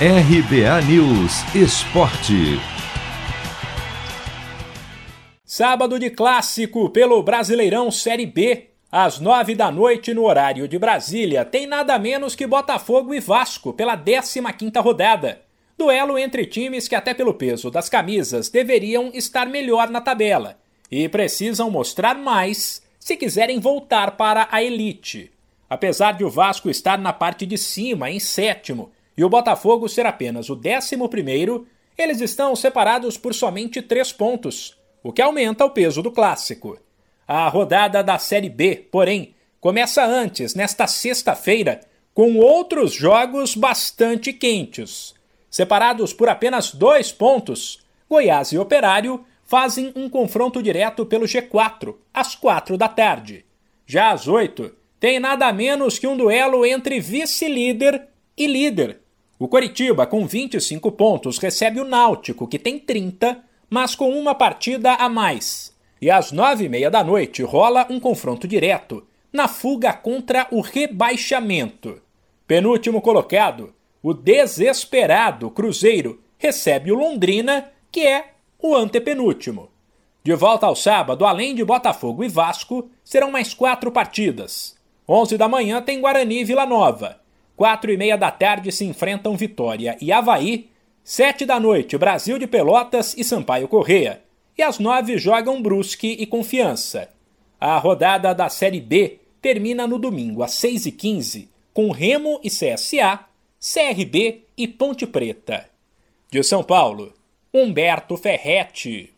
RBA News Esporte. Sábado de clássico pelo Brasileirão Série B. Às nove da noite, no horário de Brasília, tem nada menos que Botafogo e Vasco pela 15ª rodada. Duelo entre times que, até pelo peso das camisas, deveriam estar melhor na tabela e precisam mostrar mais se quiserem voltar para a elite. Apesar de o Vasco estar na parte de cima, em sétimo, e o Botafogo ser apenas o décimo primeiro, eles estão separados por somente três pontos, o que aumenta o peso do clássico. A rodada da Série B, porém, começa antes, nesta sexta-feira, com outros jogos bastante quentes. Separados por apenas dois pontos, Goiás e Operário fazem um confronto direto pelo G4, às quatro da tarde. Já às oito, tem nada menos que um duelo entre vice-líder e líder. O Coritiba, com 25 pontos, recebe o Náutico, que tem 30, mas com uma partida a mais. E às nove e meia da noite rola um confronto direto, na fuga contra o rebaixamento. Penúltimo colocado, o desesperado Cruzeiro recebe o Londrina, que é o antepenúltimo. De volta ao sábado, além de Botafogo e Vasco, serão mais quatro partidas. 11 da manhã tem Guarani e Vila Nova. Quatro e meia da tarde se enfrentam Vitória e Havaí. Sete da noite, Brasil de Pelotas e Sampaio Correia. E às nove jogam Brusque e Confiança. A rodada da Série B termina no domingo às seis e quinze, com Remo e CSA, CRB e Ponte Preta. De São Paulo, Humberto Ferretti.